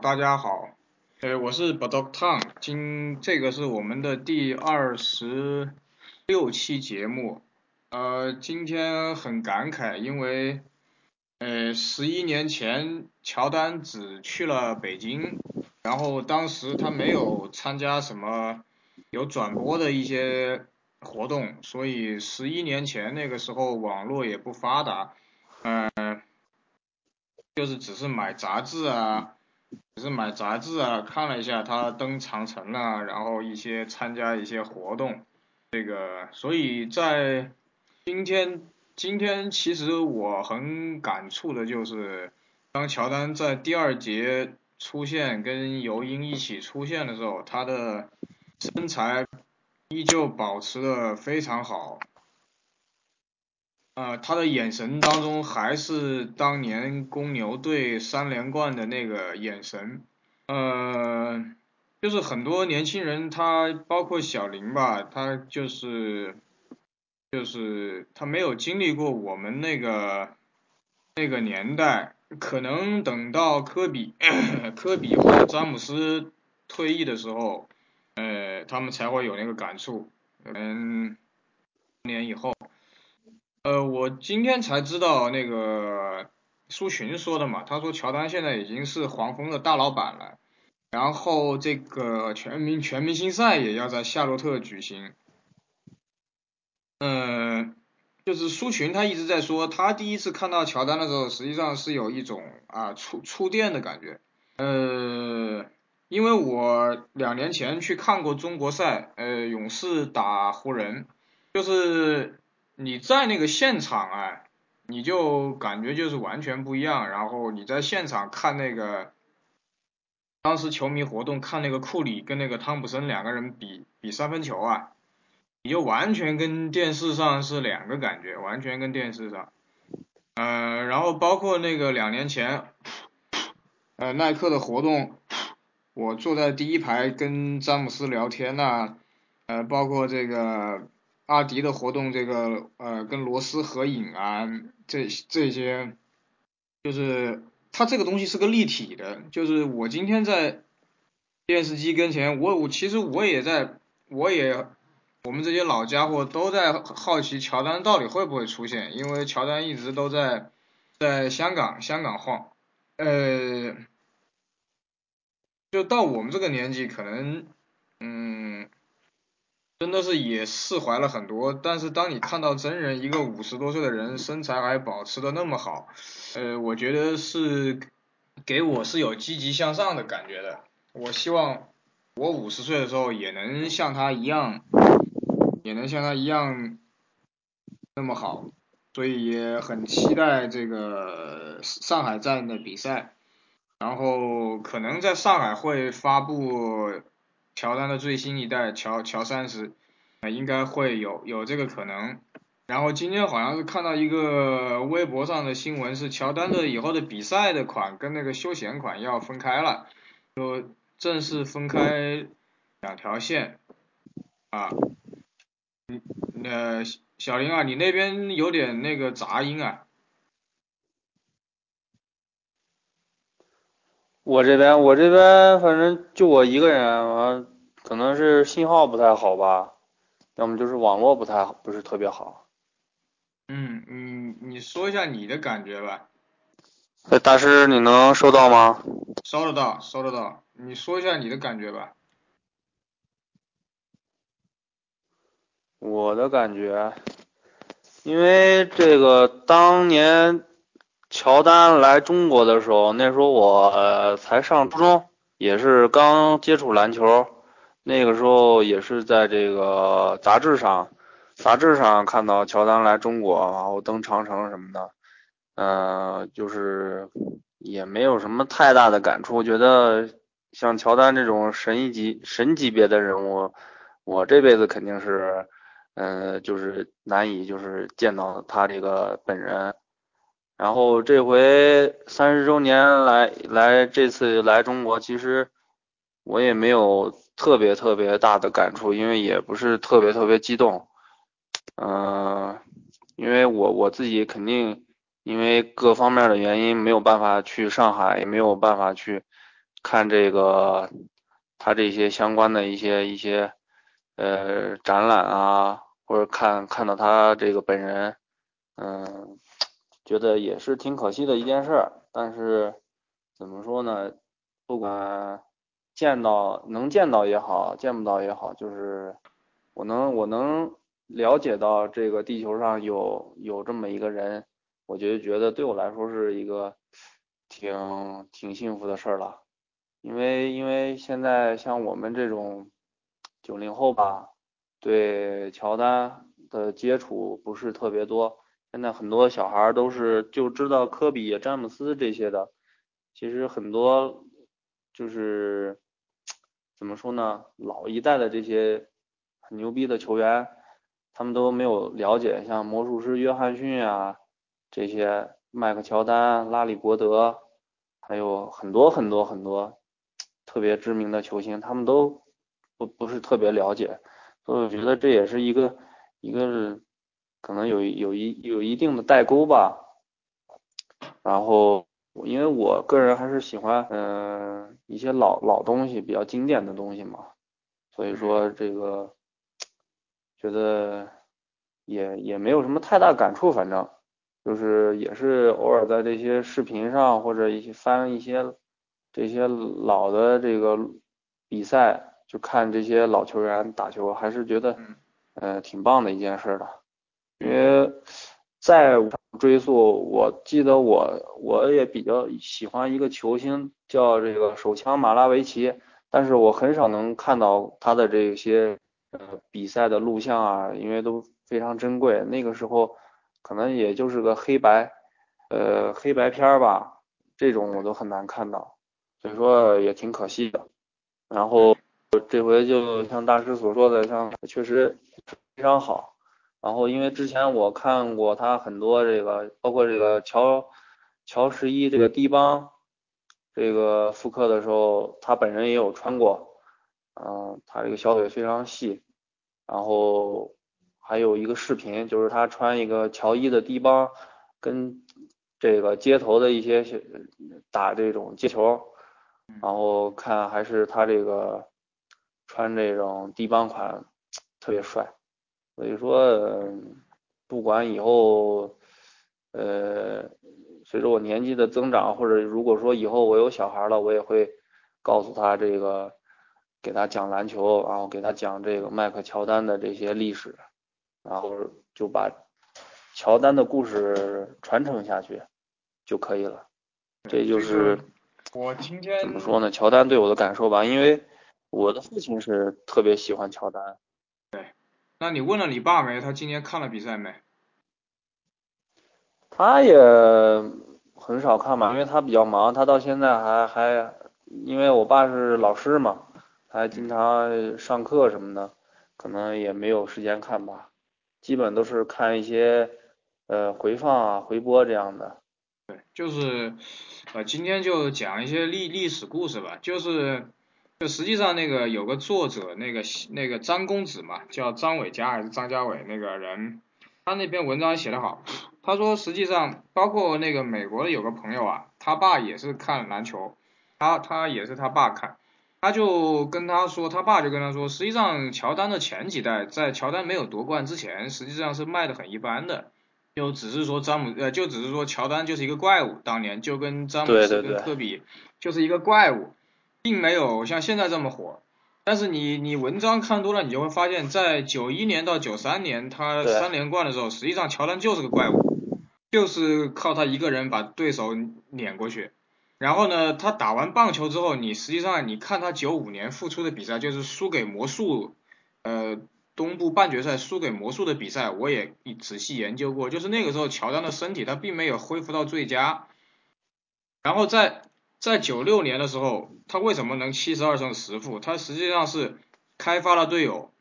大家好，呃，我是 Badok Tang，今这个是我们的第二十六期节目，呃，今天很感慨，因为呃，十一年前乔丹只去了北京，然后当时他没有参加什么有转播的一些活动，所以十一年前那个时候网络也不发达，嗯。就是只是买杂志啊，只是买杂志啊，看了一下他登长城啊，然后一些参加一些活动，这个，所以在今天，今天其实我很感触的就是，当乔丹在第二节出现，跟尤因一起出现的时候，他的身材依旧保持的非常好。呃，他的眼神当中还是当年公牛队三连冠的那个眼神，呃，就是很多年轻人，他包括小林吧，他就是就是他没有经历过我们那个那个年代，可能等到科比 科比或者詹姆斯退役的时候，呃，他们才会有那个感触，嗯，年以后。呃，我今天才知道那个苏群说的嘛，他说乔丹现在已经是黄蜂的大老板了，然后这个全民全明星赛也要在夏洛特举行，嗯，就是苏群他一直在说，他第一次看到乔丹的时候，实际上是有一种啊触触电的感觉，呃，因为我两年前去看过中国赛，呃，勇士打湖人，就是。你在那个现场啊，你就感觉就是完全不一样。然后你在现场看那个当时球迷活动，看那个库里跟那个汤普森两个人比比三分球啊，你就完全跟电视上是两个感觉，完全跟电视上。呃，然后包括那个两年前，呃，耐克的活动，我坐在第一排跟詹姆斯聊天呐，呃，包括这个。阿迪的活动，这个呃，跟罗斯合影啊，这这些，就是它这个东西是个立体的，就是我今天在电视机跟前，我我其实我也在，我也我们这些老家伙都在好奇乔丹到底会不会出现，因为乔丹一直都在在香港香港晃，呃，就到我们这个年纪，可能嗯。真的是也释怀了很多，但是当你看到真人一个五十多岁的人身材还保持的那么好，呃，我觉得是给我是有积极向上的感觉的。我希望我五十岁的时候也能像他一样，也能像他一样那么好，所以也很期待这个上海站的比赛，然后可能在上海会发布。乔丹的最新一代乔乔三十，啊，应该会有有这个可能。然后今天好像是看到一个微博上的新闻，是乔丹的以后的比赛的款跟那个休闲款要分开了，就正式分开两条线。啊，嗯，那小林啊，你那边有点那个杂音啊。我这边，我这边反正就我一个人，完可能是信号不太好吧，要么就是网络不太好，不是特别好。嗯，你你说一下你的感觉吧。哎，大师，你能收到吗？收得到，收得到。你说一下你的感觉吧。我的感觉，因为这个当年。乔丹来中国的时候，那时候我呃才上初中，也是刚接触篮球。那个时候也是在这个杂志上，杂志上看到乔丹来中国，然后登长城什么的，嗯，就是也没有什么太大的感触。觉得像乔丹这种神一级、神级别的人物，我这辈子肯定是，嗯，就是难以就是见到他这个本人。然后这回三十周年来来这次来中国，其实我也没有特别特别大的感触，因为也不是特别特别激动。嗯，因为我我自己肯定因为各方面的原因没有办法去上海，也没有办法去看这个他这些相关的一些一些呃展览啊，或者看看到他这个本人，嗯，觉得也是挺可惜的一件事。但是怎么说呢？不管见到能见到也好，见不到也好，就是我能我能了解到这个地球上有有这么一个人，我就觉得对我来说是一个挺挺幸福的事儿了。因为因为现在像我们这种九零后吧，对乔丹的接触不是特别多。现在很多小孩都是就知道科比、詹姆斯这些的，其实很多就是怎么说呢，老一代的这些很牛逼的球员，他们都没有了解，像魔术师约翰逊啊，这些麦克乔丹、拉里伯德，还有很多很多很多特别知名的球星，他们都不不是特别了解，所以我觉得这也是一个一个。可能有有一有一定的代沟吧，然后因为我个人还是喜欢嗯一些老老东西比较经典的东西嘛，所以说这个觉得也也没有什么太大感触，反正。就是也是偶尔在这些视频上或者一些翻一些这些老的这个比赛，就看这些老球员打球，还是觉得呃挺棒的一件事的。因为再追溯，我记得我我也比较喜欢一个球星，叫这个手枪马拉维奇，但是我很少能看到他的这些呃比赛的录像啊，因为都非常珍贵。那个时候可能也就是个黑白呃黑白片吧，这种我都很难看到，所以说也挺可惜的。然后这回就像大师所说的，像确实非常好。然后，因为之前我看过他很多这个，包括这个乔乔十一这个低帮这个复刻的时候，他本人也有穿过，嗯，他这个小腿非常细。然后还有一个视频，就是他穿一个乔一的低帮，跟这个街头的一些打这种街球，然后看还是他这个穿这种低帮款特别帅。所以说，不管以后，呃，随着我年纪的增长，或者如果说以后我有小孩了，我也会告诉他这个，给他讲篮球，然后给他讲这个迈克乔丹的这些历史，然后就把乔丹的故事传承下去就可以了。这就是我今天怎么说呢？乔丹对我的感受吧，因为我的父亲是特别喜欢乔丹。那你问了你爸没？他今天看了比赛没？他也很少看嘛，因为他比较忙，他到现在还还，因为我爸是老师嘛，还经常上课什么的，可能也没有时间看吧。基本都是看一些呃回放啊、回播这样的。对，就是呃今天就讲一些历历史故事吧，就是。就实际上那个有个作者，那个那个张公子嘛，叫张伟佳还是张家伟那个人，他那篇文章写得好。他说实际上包括那个美国的有个朋友啊，他爸也是看篮球，他他也是他爸看，他就跟他说，他爸就跟他说，实际上乔丹的前几代在乔丹没有夺冠之前，实际上是卖的很一般的，就只是说詹姆呃就只是说乔丹就是一个怪物，当年就跟詹姆斯跟科比就是一个怪物。并没有像现在这么火，但是你你文章看多了，你就会发现，在九一年到九三年他三连冠的时候，实际上乔丹就是个怪物，就是靠他一个人把对手碾过去。然后呢，他打完棒球之后，你实际上你看他九五年复出的比赛，就是输给魔术，呃，东部半决赛输给魔术的比赛，我也仔细研究过，就是那个时候乔丹的身体他并没有恢复到最佳，然后在。在九六年的时候，他为什么能七十二胜十负？他实际上是开发了队友，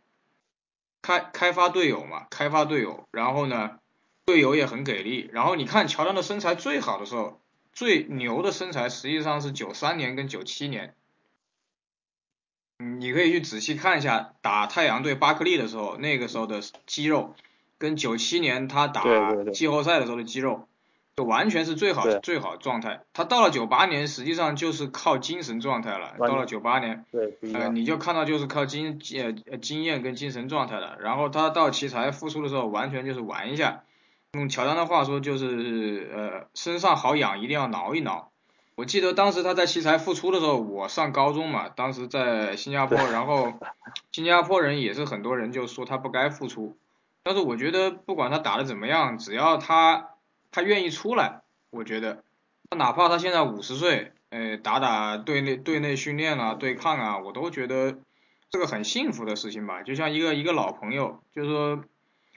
开开发队友嘛，开发队友，然后呢，队友也很给力。然后你看乔丹的身材最好的时候，最牛的身材实际上是九三年跟九七年。嗯，你可以去仔细看一下打太阳队巴克利的时候，那个时候的肌肉，跟九七年他打季后赛的时候的肌肉。就完全是最好对最好状态。他到了九八年，实际上就是靠精神状态了。到了九八年，对，呃，你就看到就是靠经呃呃经验跟精神状态了。然后他到奇才复出的时候，完全就是玩一下。用乔丹的话说，就是呃身上好痒，一定要挠一挠。我记得当时他在奇才复出的时候，我上高中嘛，当时在新加坡，然后新加坡人也是很多人就说他不该复出，但是我觉得不管他打的怎么样，只要他他愿意出来，我觉得哪怕他现在五十岁，呃，打打队内队内训练啊、对抗啊，我都觉得这个很幸福的事情吧，就像一个一个老朋友，就是说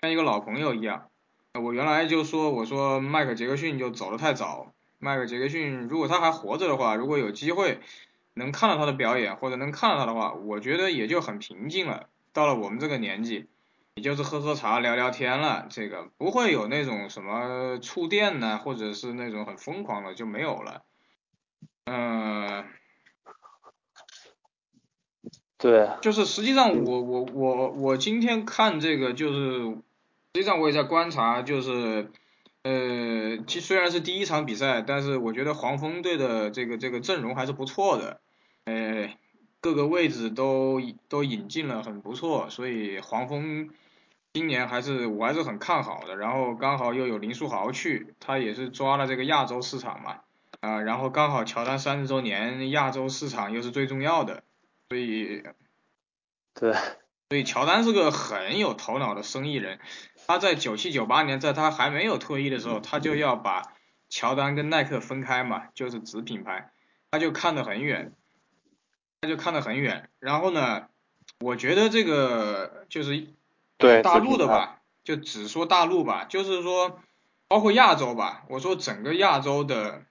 像一个老朋友一样。我原来就说我说迈克杰克逊就走得太早，迈克杰克逊如果他还活着的话，如果有机会能看到他的表演或者能看到他的话，我觉得也就很平静了。到了我们这个年纪，也就是喝喝茶聊聊天了，这个不会有那种什么触电呢，或者是那种很疯狂的就没有了。嗯、对，就是实际上我我我我今天看这个就是，实际上我也在观察，就是呃，其虽然是第一场比赛，但是我觉得黄蜂队的这个这个阵容还是不错的，呃，各个位置都都引进了很不错，所以黄蜂今年还是我还是很看好的。然后刚好又有林书豪去，他也是抓了这个亚洲市场嘛，啊、然后刚好乔丹三十周年，亚洲市场又是最重要的。所以，对，所以乔丹是个很有头脑的生意人。他在九七九八年，在他还没有退役的时候，他就要把乔丹跟耐克分开嘛，就是子品牌，他就看得很远，他就看得很远。然后呢，我觉得这个就是对，大陆的吧，就只说大陆吧，就是说包括亚洲吧，我说整个亚洲的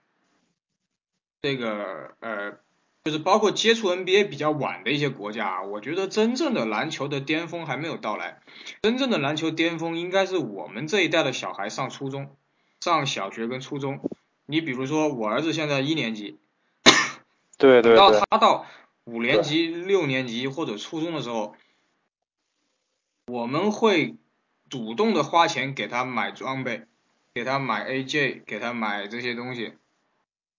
这个呃，就是包括接触 NBA 比较晚的一些国家啊，我觉得真正的篮球的巅峰还没有到来，真正的篮球巅峰应该是我们这一代的小孩上初中、上小学跟初中。你比如说我儿子现在一年级，对对对到，他到五年级、六年级或者初中的时候，我们会主动的花钱给他买装备，给他买 AJ，给他买这些东西。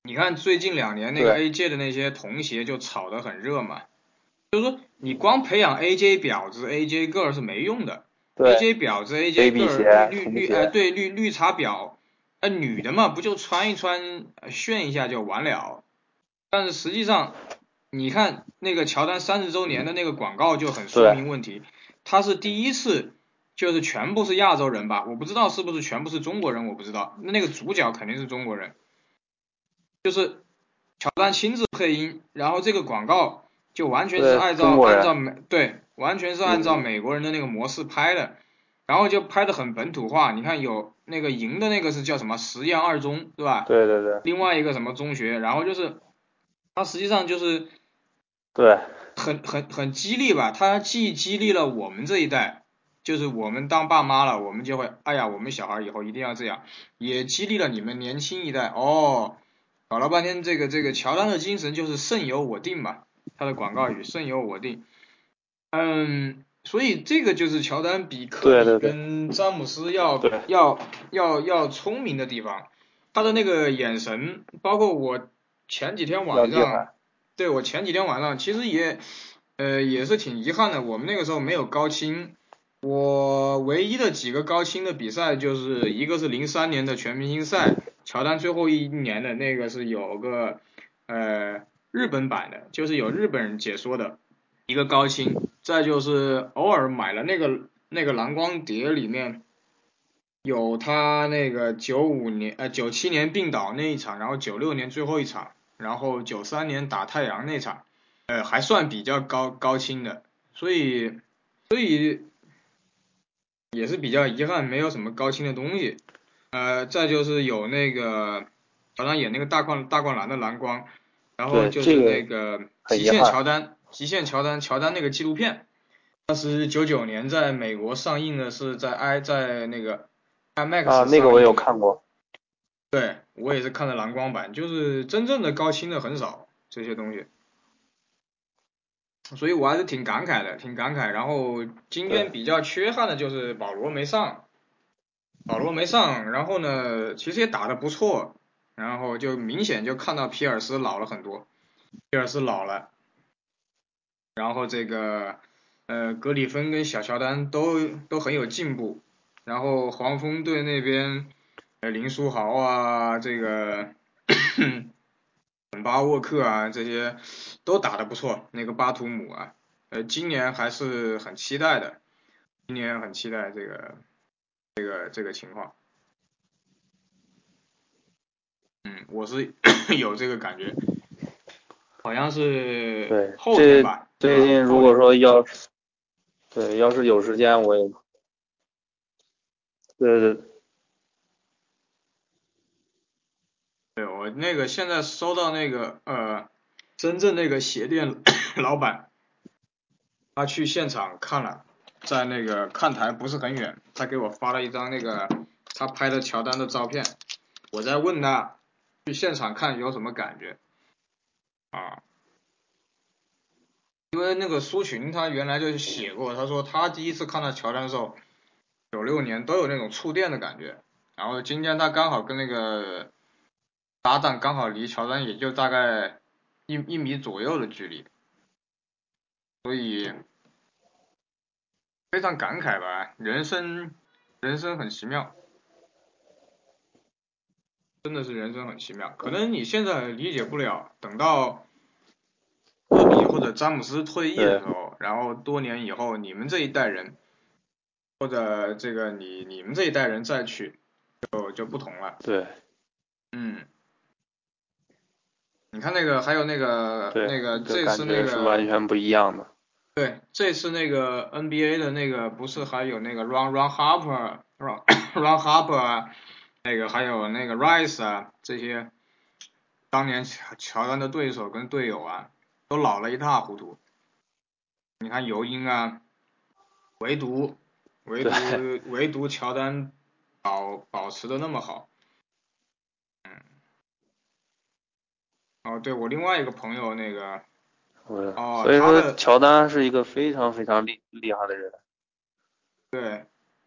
你看最近两年那个 AJ 的那些童鞋就炒得很热嘛，就是说你光培养 AJ 婊子、AJ girl 是没用的。对，，AJ 婊子、AJ 儿绿绿童鞋。哎对绿绿茶婊，呃女的嘛不就穿一穿呃炫一下就完了，但是实际上你看那个乔丹三十周年的那个广告就很说明问题，他是第一次就是全部是亚洲人吧，我不知道是不是全部是中国人，我不知道，那那个主角肯定是中国人，就是乔丹亲自配音，然后这个广告就完全是按照按照美对，完全是按照嗯。美国人的那个模式拍的，然后就拍的很本土化，你看有那个赢的那个是叫什么实验二中对吧？对对对。另外一个什么中学，然后就是它实际上就是对，很很很激励吧，它既激励了我们这一代，就是我们当爸妈了，我们就会，哎呀，我们小孩以后一定要这样，也激励了你们年轻一代。哦，搞了半天这个这个乔丹的精神就是胜由我定嘛，他的广告语胜由我定。嗯，所以这个就是乔丹比科比跟詹姆斯要对要要要聪明的地方，他的那个眼神，包括我前几天晚上。对我前几天晚上其实也，呃，也是挺遗憾的，我们那个时候没有高清。我唯一的几个高清的比赛，就是一个是零三年的全明星赛，乔丹最后一年的那个是有个呃日本版的，就是有日本人解说的一个高清。再就是偶尔买了那个那个蓝光碟，里面有他那个九五年呃九七年病倒那一场，然后九六年最后一场。然后九三年打太阳那场，呃，还算比较高高清的，所以所以也是比较遗憾，没有什么高清的东西。呃，再就是有那个乔丹演那个大灌大灌篮的蓝光，然后就是那个极限乔丹，极限乔丹乔丹那个纪录片，当时九九年在美国上映的是在 i 在那个 IMAX 啊，那个我有看过，对我也是看的蓝光版，就是真正的高清的很少这些东西，所以我还是挺感慨的，挺感慨。然后今天比较缺憾的就是保罗没上，保罗没上，然后呢，其实也打得不错，然后就明显就看到皮尔斯老了很多，皮尔斯老了，然后这个呃格里芬跟小乔丹都都很有进步，然后黄蜂队那边呃林书豪啊，这个本巴沃克啊这些都打得不错，那个巴图姆啊，呃今年还是很期待的，今年很期待这个。这个这个情况，嗯，我是 有这个感觉，好像是对后天吧。最近如果说要，对，要是有时间我也，对对对。对那个现在收到那个呃，深圳那个鞋店老板，他去现场看了。在那个看台不是很远，他给我发了一张那个他拍的乔丹的照片，我在问他去现场看有什么感觉啊？因为那个苏群他原来就写过，他说他第一次看到乔丹的时候，九六年都有那种触电的感觉，然后今天他刚好跟那个搭档刚好离乔丹也就大概一一米左右的距离，所以。非常感慨吧，人生，人生很奇妙，真的是人生很奇妙。可能你现在理解不了，等到科比或者詹姆斯退役的时候，然后多年以后，你们这一代人，或者这个你你们这一代人再去，就就不同了。对，嗯，你看那个，还有那个那个，这次那个是完全不一样的。对，这次那个 NBA 的那个不是还有那个 Run Run Harper Run Run Harper 啊，那个还有那个 Rice 啊，这些当年乔乔丹的对手跟队友啊，都老了一塌糊涂。你看尤因啊，唯独唯独唯独乔丹保保持的那么好。哦，对我另外一个朋友那个。哦，所以说乔丹是一个非常非常厉厉害的人。对，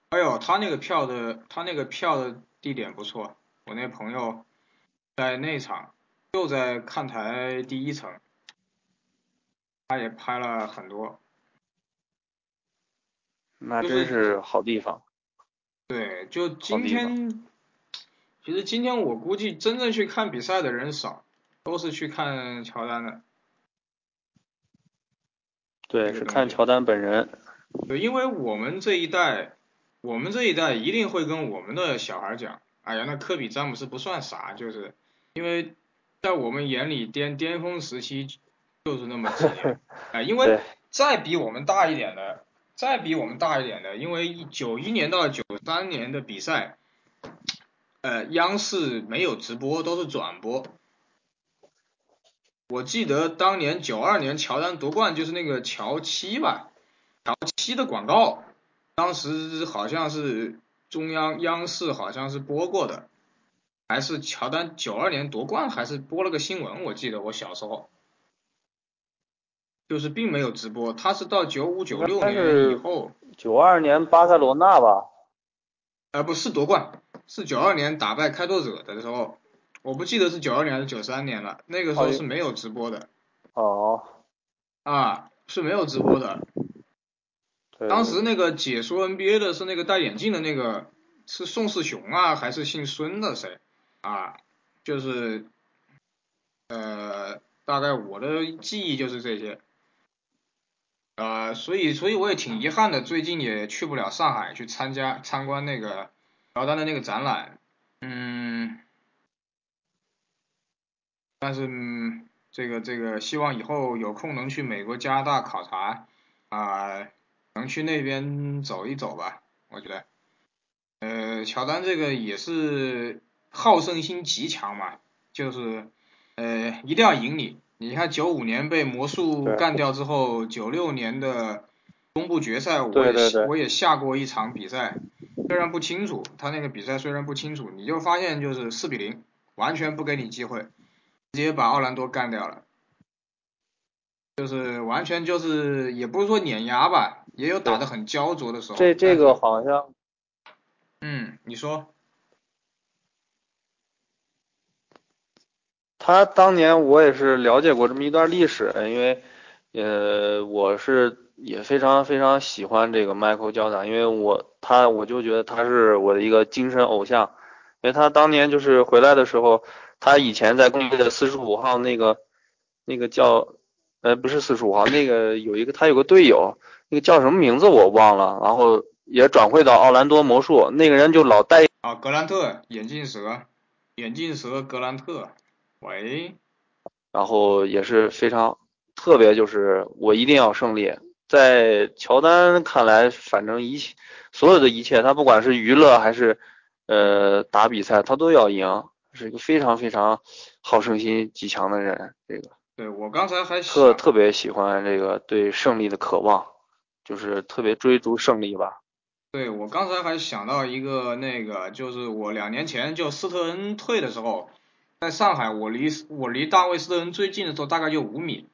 哎呦，他那个票的，他那个票的地点不错，我那朋友在内场，就在看台第一层，他也拍了很多。那真是好地方。对，就今天，其实今天我估计真正去看比赛的人少，都是去看乔丹的。对，是看乔丹本人。对，因为我们这一代，我们这一代一定会跟我们的小孩讲，哎呀，那科比、詹姆斯不算啥，就是因为在我们眼里巅巅峰时期就是那么几年，哎，因为再比我们大一点的，再比我们大一点的，因为九一年到九三年的比赛，呃，央视没有直播，都是转播。我记得当年九二年乔丹夺冠就是那个乔七吧，乔七的广告，当时好像是中央央视好像是播过的，还是乔丹九二年夺冠还是播了个新闻，我记得我小时候，就是并没有直播，他是到九五九六年以后，九二年巴塞罗那吧，呃不是夺冠，是九二年打败开拓者的时候。我不记得是九二年还是九三年了，那个时候是没有直播的。哦。啊，是没有直播的。当时那个解说 NBA 的是那个戴眼镜的那个，是宋世雄啊，还是姓孙的谁？啊，就是，呃，大概我的记忆就是这些。呃，所以，所以我也挺遗憾的，最近也去不了上海去参加参观那个乔丹的那个展览。嗯。但是这个这个希望以后有空能去美国加拿大考察啊，能去那边走一走吧。我觉得，呃，乔丹这个也是好胜心极强嘛，就是呃一定要赢你。你看九五年被魔术干掉之后，九六年的东部决赛我也我也下过一场比赛，虽然不清楚他那个比赛虽然不清楚，你就发现就是四比零，完全不给你机会。直接把奥兰多干掉了，就是完全就是也不是说碾压吧，也有打得很焦灼的时候。这这个好像，嗯，你说。他当年我也是了解过这么一段历史，因为呃我是也非常非常喜欢这个迈克尔·乔丹，因为我他我就觉得他是我的一个精神偶像，因为他当年就是回来的时候，他以前在公牛的四十五号那个那个叫呃不是四十五号那个有一个他有个队友，那个叫什么名字我忘了，然后也转会到奥兰多魔术，那个人就老带啊格兰特眼镜蛇，眼镜蛇格兰特。喂，然后也是非常特别，就是我一定要胜利。在乔丹看来，反正一切所有的一切，他不管是娱乐还是呃打比赛，他都要赢，是一个非常非常好胜心极强的人。这个，对我刚才还特特别喜欢这个对胜利的渴望，就是特别追逐胜利吧。对我刚才还想到一个那个，就是我两年前就斯特恩退的时候。在上海，我离我离大卫斯特恩最近的时候大概就五米，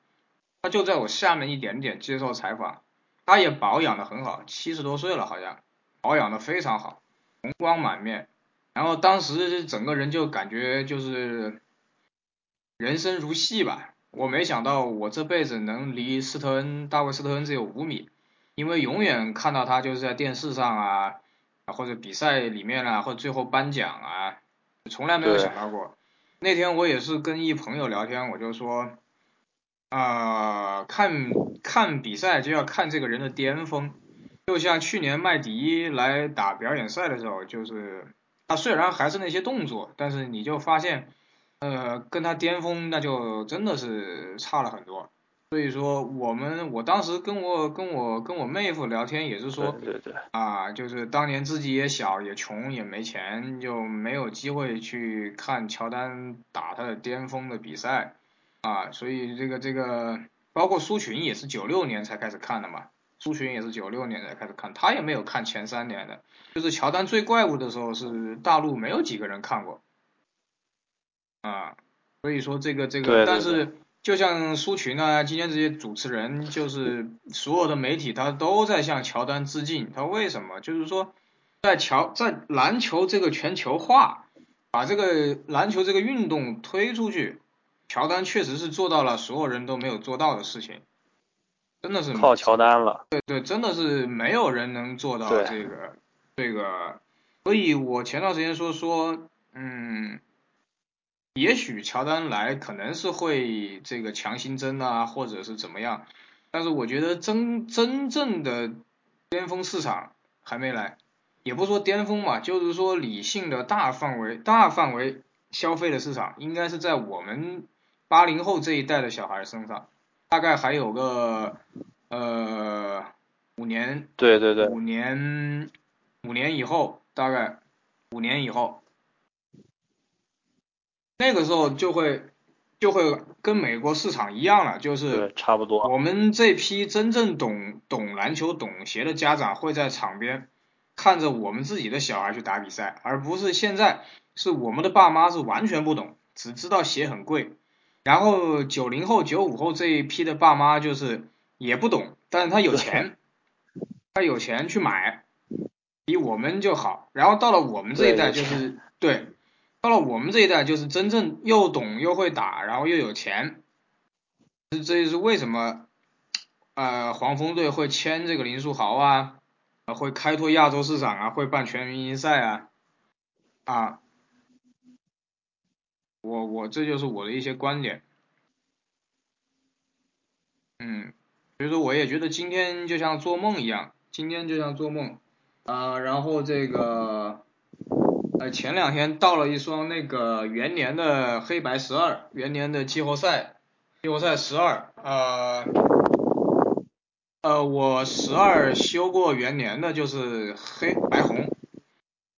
他就在我下面一点点接受采访，他也保养的很好，七十多岁了好像，保养的非常好，红光满面，然后当时整个人就感觉就是人生如戏吧，我没想到我这辈子能离斯特恩大卫斯特恩只有五米，因为永远看到他就是在电视上啊，或者比赛里面啊，或者最后颁奖啊，从来没有想到过。那天我也是跟一朋友聊天，我就说，啊，看看比赛就要看这个人的巅峰，就像去年麦迪来打表演赛的时候，就是他虽然还是那些动作，但是你就发现，呃，跟他巅峰那就真的是差了很多。所以说，我们我当时跟我跟我跟我妹夫聊天也是说，对对，啊，就是当年自己也小也穷也没钱，就没有机会去看乔丹打他的巅峰的比赛，啊，所以这个这个包括苏群也是九六年才开始看的嘛，苏群也是九六年才开始看，他也没有看前三年的，就是乔丹最怪物的时候是大陆没有几个人看过，啊，所以说这个这个，但是。就像苏群啊，今天这些主持人，就是所有的媒体，他都在向乔丹致敬。他为什么？就是说，在乔在篮球这个全球化，把这个篮球这个运动推出去，乔丹确实是做到了所有人都没有做到的事情，真的是靠乔丹了。对对，真的是没有人能做到这个这个。所以我前段时间说说，嗯。也许乔丹来可能是会这个强心针啊，或者是怎么样，但是我觉得真真正的巅峰市场还没来，也不说巅峰嘛，就是说理性的大范围大范围消费的市场，应该是在我们八零后这一代的小孩身上，大概还有个呃五年，对对对，五年五年以后，大概五年以后。那个时候就会就会跟美国市场一样了，就是差不多。我们这批真正懂懂篮球、懂鞋的家长会在场边看着我们自己的小孩去打比赛，而不是现在是我们的爸妈是完全不懂，只知道鞋很贵。然后九零后、九五后这一批的爸妈就是也不懂，但是他有钱，他有钱去买，比我们就好。然后到了我们这一代就是对。到了我们这一代，就是真正又懂又会打，然后又有钱，这这就是为什么，呃，黄蜂队会签这个林书豪啊，会开拓亚洲市场啊，会办全明星赛啊，啊，我我这就是我的一些观点，嗯，所以说我也觉得今天就像做梦一样，今天就像做梦，啊，然后这个。呃，前两天到了一双那个元年的黑白十二，元年的季后赛，季后赛十二，呃，呃，我十二修过元年的，就是黑白红，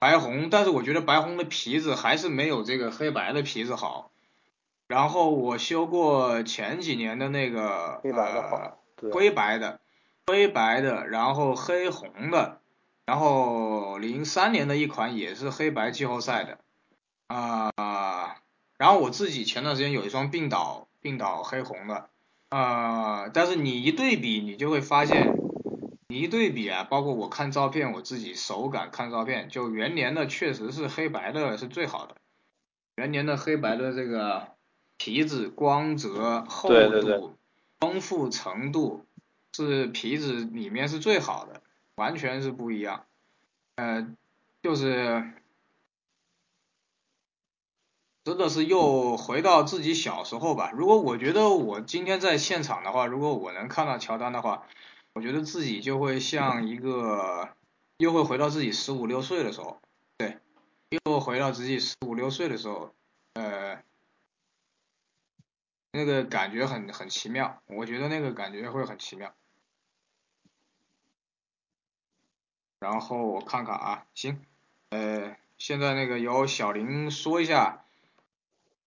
白红，但是我觉得白红的皮子还是没有这个黑白的皮子好。然后我修过前几年的那个黑白的，灰白的，灰白的，然后黑红的。然后零三年的一款也是黑白季后赛的，啊，然后我自己前段时间有一双病倒病倒黑红的，啊，但是你一对比，你就会发现你一对比啊，包括我看照片，我自己手感看照片，就元年的确实是黑白的是最好的。元年的黑白的这个皮子光泽、厚度、丰富程度，是皮子里面是最好的，完全是不一样。呃，就是真的是又回到自己小时候吧。如果我觉得我今天在现场的话，如果我能看到乔丹的话。我觉得自己就会像一个，又会回到自己十五六岁的时候，对，又回到自己十五六岁的时候，呃，那个感觉很很奇妙，我觉得那个感觉会很奇妙。然后我看看啊，行，呃，现在那个由小林说一下，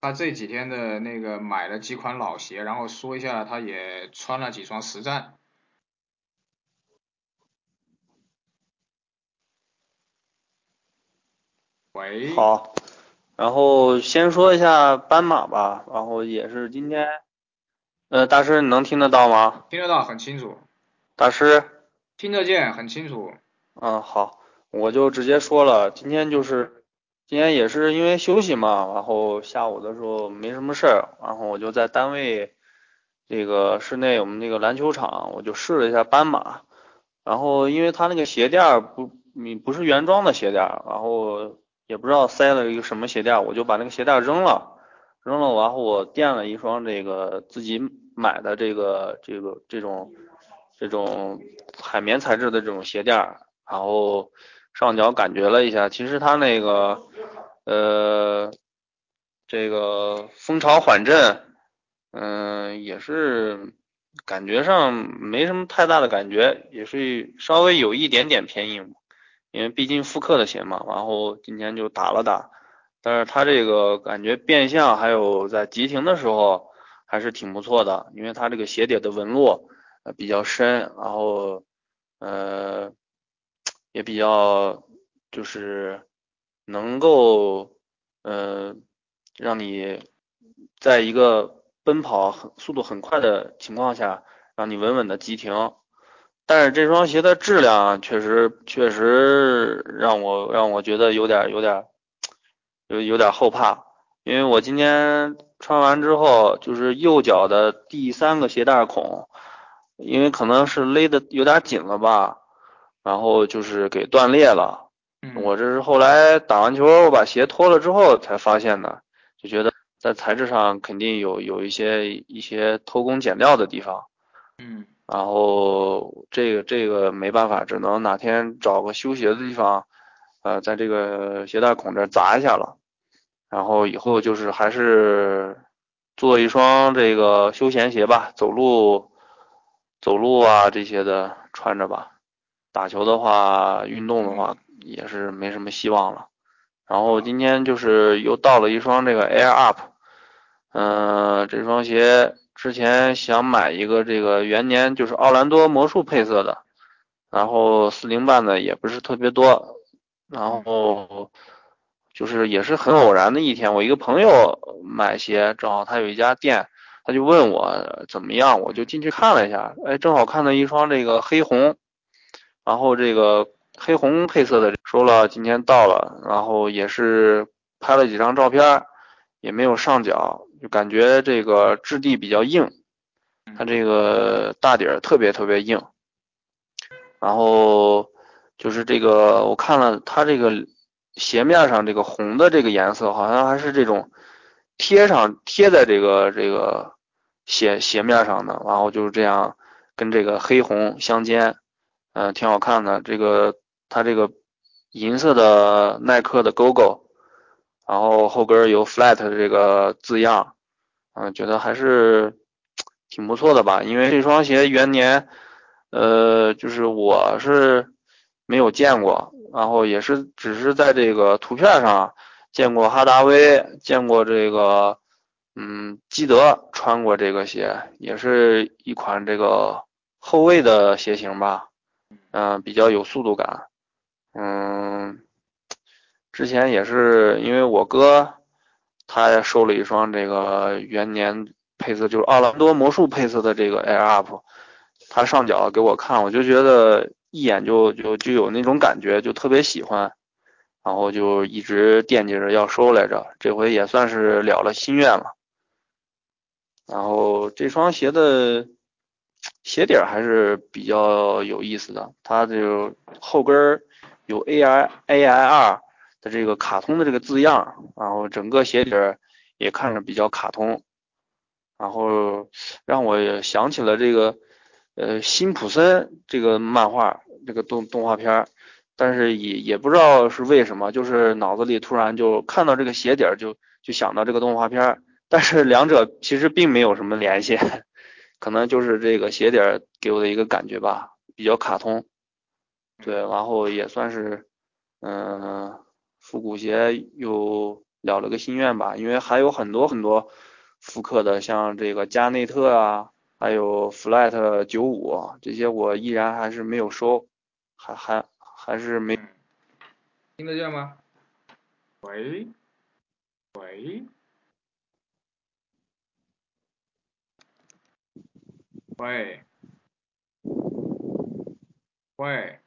他这几天的那个买了几款老鞋，然后说一下他也穿了几双实战。喂，好，然后先说一下斑马吧，然后也是今天，呃，大师你能听得到吗？听得到，很清楚。大师，听得见，很清楚。嗯，好，我就直接说了，今天就是今天也是因为休息嘛，然后下午的时候没什么事儿，然后我就在单位这个室内我们那个篮球场，我就试了一下斑马，然后因为它那个鞋垫不，你不是原装的鞋垫，然后。也不知道塞了一个什么鞋垫，我就把那个鞋垫扔了，扔了，然后我垫了一双这个自己买的这个这个这种这种海绵材质的这种鞋垫，然后上脚感觉了一下，其实它那个呃这个蜂巢缓震，嗯，也是感觉上没什么太大的感觉，也是稍微有一点点偏硬。因为毕竟复刻的鞋嘛，然后今天就打了打，但是它这个感觉变相还有在急停的时候还是挺不错的，因为它这个鞋底的纹路比较深，然后呃也比较就是能够呃让你在一个奔跑很速度很快的情况下，让你稳稳的急停。但是这双鞋的质量确实确实让我让我觉得有点有点有有点后怕，因为我今天穿完之后，就是右脚的第三个鞋带孔，因为可能是勒的有点紧了吧，然后就是给断裂了。我这是后来打完球，我把鞋脱了之后才发现的，就觉得在材质上肯定有有一些一些偷工减料的地方。嗯。然后这个这个没办法，只能哪天找个修鞋的地方，呃，在这个鞋带孔这砸一下了。然后以后就是还是做一双这个休闲鞋吧，走路走路啊这些的穿着吧。打球的话，运动的话也是没什么希望了。然后今天就是又到了一双这个 Air Up，嗯，这双鞋。之前想买一个这个元年就是奥兰多魔术配色的，然后四零半的也不是特别多，然后就是也是很偶然的一天，我一个朋友买鞋，正好他有一家店，他就问我怎么样，我就进去看了一下，哎，正好看到一双这个黑红，然后这个黑红配色的，说了今天到了，然后也是拍了几张照片，也没有上脚。就感觉这个质地比较硬，它这个大底儿特别特别硬，然后就是这个我看了它这个鞋面上这个红的这个颜色，好像还是这种贴上贴在这个这个鞋鞋面上的，然后就是这样跟这个黑红相间，嗯，挺好看的。这个它这个银色的耐克的勾勾，然后后跟有 flat 的这个字样。嗯，觉得还是挺不错的吧，因为这双鞋元年，呃，就是我是没有见过，然后也是只是在这个图片上见过哈达威，见过这个，嗯，基德穿过这个鞋，也是一款这个后卫的鞋型吧，嗯，比较有速度感，嗯，之前也是因为我哥。他收了一双这个元年配色，就是奥兰多魔术配色的这个 Air Up，他上脚给我看，我就觉得一眼就就就有那种感觉，就特别喜欢，然后就一直惦记着要收来着，这回也算是了了心愿了。然后这双鞋的鞋底还是比较有意思的，它就后跟有 A I A I R 的这个卡通的这个字样，然后整个鞋底也看着比较卡通，然后让我想起了这个呃辛普森这个漫画这个动动画片，但是也也不知道是为什么，就是脑子里突然就看到这个鞋底就就想到这个动画片。但是两者其实并没有什么联系，可能就是这个鞋底给我的一个感觉吧，比较卡通。对，然后也算是，嗯，复古鞋又了了个心愿吧，因为还有很多很多复刻的，像这个加内特啊，还有 Flat 九五这些，我依然还是没有收，还还还是没。听得见吗？喂？喂？喂，喂，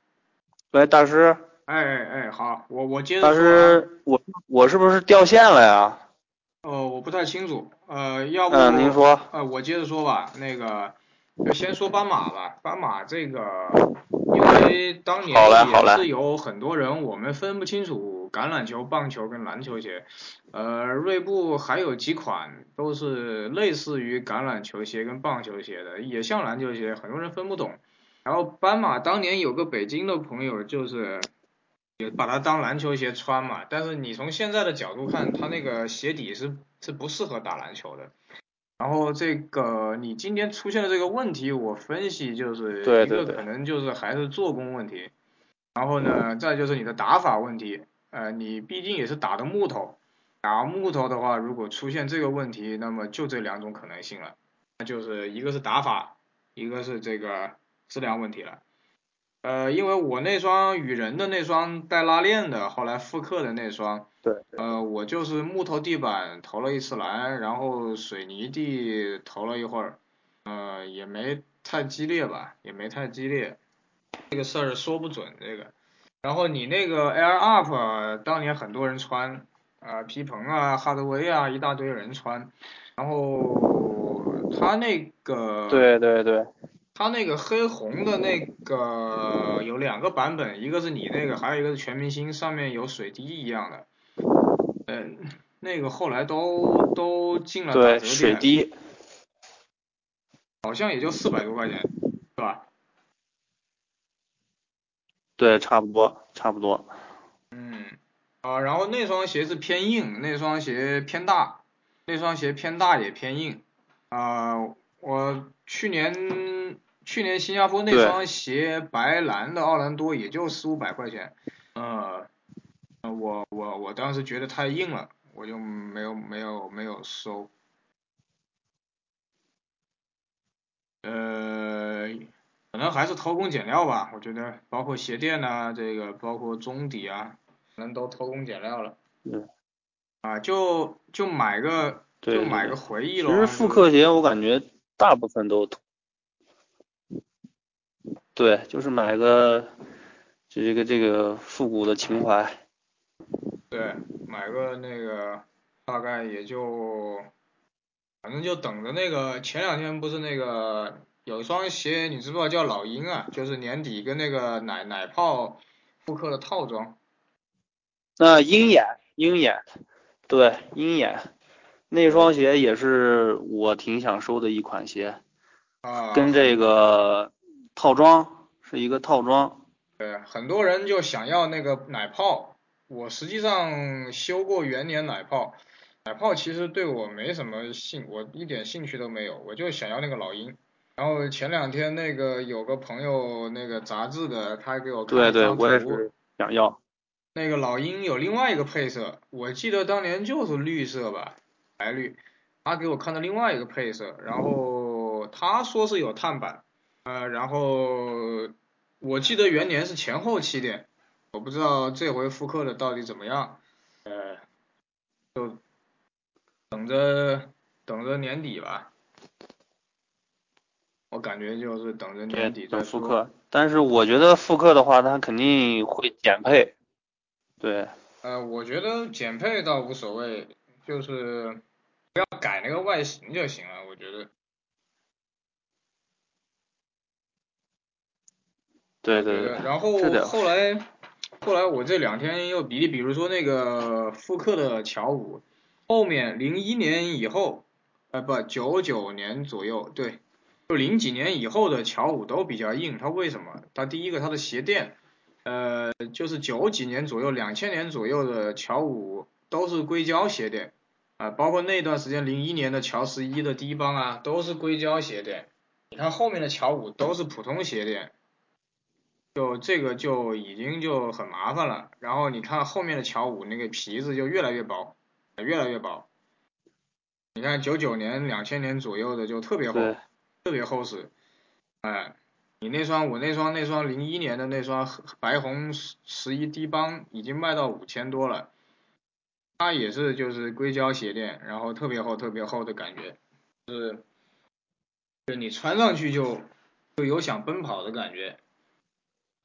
喂，大师。哎哎哎，好，我我接着说。大师，我我是不是掉线了呀？哦，我不太清楚，呃，要不，嗯，您说。呃，我接着说吧，那个，就先说斑马吧，斑马这个，因为当年也是有很多人，我们分不清楚橄榄球、棒球跟篮球鞋。呃，锐步还有几款都是类似于橄榄球鞋跟棒球鞋的，也像篮球鞋，很多人分不懂。然后斑马当年有个北京的朋友，就是也把它当篮球鞋穿嘛。但是你从现在的角度看，它那个鞋底是是不适合打篮球的。然后这个你今天出现的这个问题，我分析就是一个可能就是还是做工问题。然后呢，再就是你的打法问题，呃，你毕竟也是打的木头。打木头的话，如果出现这个问题，那么就这两种可能性了，那就是一个是打法，一个是这个质量问题了。呃，因为我那双羽人的那双带拉链的，后来复刻的那双，对，呃，我就是木头地板投了一次篮，然后水泥地投了一会儿，呃，也没太激烈吧，也没太激烈，这个事儿说不准这个。然后你那个 Air Up，当年很多人穿。啊，皮蓬啊，哈德威啊，一大堆人穿，然后他那个，对对对，他那个黑红的那个有两个版本，一个是你那个，还有一个是全明星，上面有水滴一样的，嗯，那个后来都都进了打折店，水滴，好像也就四百多块钱，是吧？对，差不多，差不多。嗯啊，然后那双鞋是偏硬，那双鞋偏大，那双鞋偏大也偏硬。啊，我去年去年新加坡那双鞋白蓝的奥兰多也就四五百块钱，呃，我我我当时觉得太硬了，我就没有没有没有收。呃，可能还是偷工减料吧，我觉得包括鞋垫呐，这个包括中底啊。可能都偷工减料了，嗯，啊，就就买个，就买个回忆了。其实复刻鞋我感觉大部分都，对，就是买个这个这个复古的情怀。对，买个那个大概也就，反正就等着那个前两天不是那个有一双鞋你知不知道叫老鹰啊？就是年底跟那个奶奶泡复刻的套装。那鹰眼，鹰眼，对，鹰眼，那双鞋也是我挺想收的一款鞋，啊，跟这个套装是一个套装。对，很多人就想要那个奶泡，我实际上修过元年奶泡，奶泡其实对我没什么兴，我一点兴趣都没有，我就想要那个老鹰。然后前两天那个有个朋友那个杂志的，他给我看对对，我也是想要。那个老鹰有另外一个配色，我记得当年就是绿色吧，白绿。他给我看的另外一个配色，然后他说是有碳板，呃，然后我记得元年是前后起点，我不知道这回复刻的到底怎么样，呃，就等着等着年底吧。我感觉就是等着年底再复刻。但是我觉得复刻的话，它肯定会减配。对。呃，我觉得减配倒无所谓，就是不要改那个外形就行了。我觉得。对对对。然后后来，后来我这两天又比，比如说那个复刻的乔五，后面零一年以后，呃不九九年左右，对，就零几年以后的乔五都比较硬。它为什么？它第一个它的鞋垫。呃，就是九几年左右、两千年左右的乔五都是硅胶鞋垫，啊，包括那段时间零一年的乔十一的低帮啊，都是硅胶鞋垫。你看后面的乔五都是普通鞋垫，就这个就已经就很麻烦了。然后你看后面的乔五那个皮子就越来越薄，越来越薄。你看九九年、两千年左右的就特别厚，特别厚实，哎。你那双我那双那双零一年的那双白红十一低帮已经卖到五千多了，它也是就是硅胶鞋垫，然后特别厚特别厚的感觉，是，就你穿上去就就有想奔跑的感觉，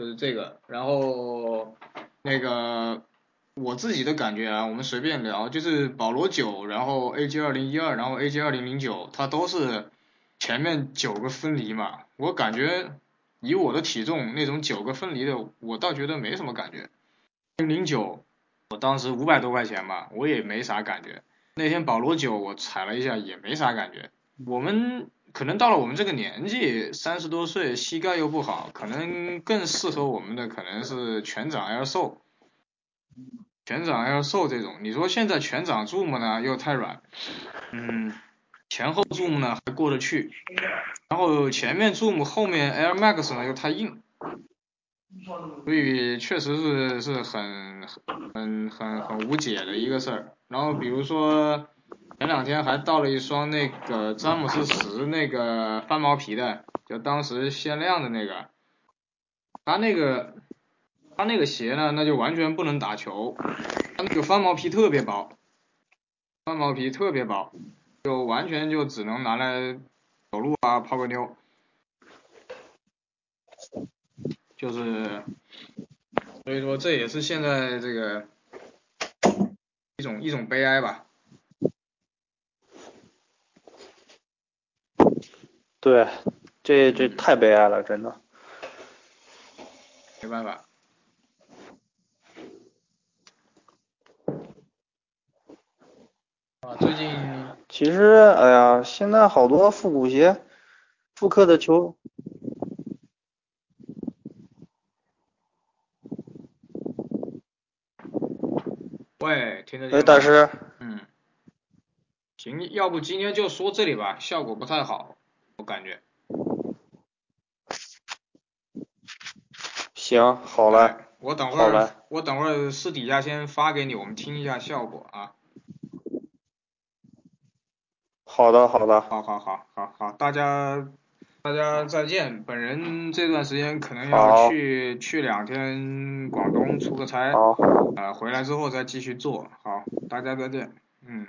就是这个，然后那个我自己的感觉啊，我们随便聊，就是保罗九，然后 AJ 二零一二，然后 AJ 二零零九，它都是前面九个分离嘛，我感觉。以我的体重，那种九个分离的，我倒觉得没什么感觉。零零九，我当时五百多块钱吧，我也没啥感觉。那天保罗九我踩了一下，也没啥感觉。我们可能到了我们这个年纪，三十多岁，膝盖又不好，可能更适合我们的可能是全掌 Air So，全掌 Air So 这种。你说现在全掌 Zoom 呢又太软，嗯。前后 Zoom 呢还过得去，然后前面 Zoom 后面 Air Max 呢又太硬，所以确实是是很很很很无解的一个事儿。然后比如说前两天还到了一双那个詹姆斯十那个翻毛皮的，就当时限量的那个，他那个他那个鞋呢那就完全不能打球，他那个翻毛皮特别薄，翻毛皮特别薄。就完全就只能拿来走路啊，泡个妞，就是，所以说这也是现在这个一种一种悲哀吧。对，这这太悲哀了，真的。没办法。啊，最近。其实，哎呀，现在好多复古鞋，复刻的球。喂，听得见？哎，大师。嗯。行，要不今天就说这里吧，效果不太好，我感觉。行，好嘞。我等会儿，我等会儿私底下先发给你，我们听一下效果啊。好的，好的，好好好好好，大家大家再见。本人这段时间可能要去去两天广东出个差，呃，回来之后再继续做。好，大家再见，嗯。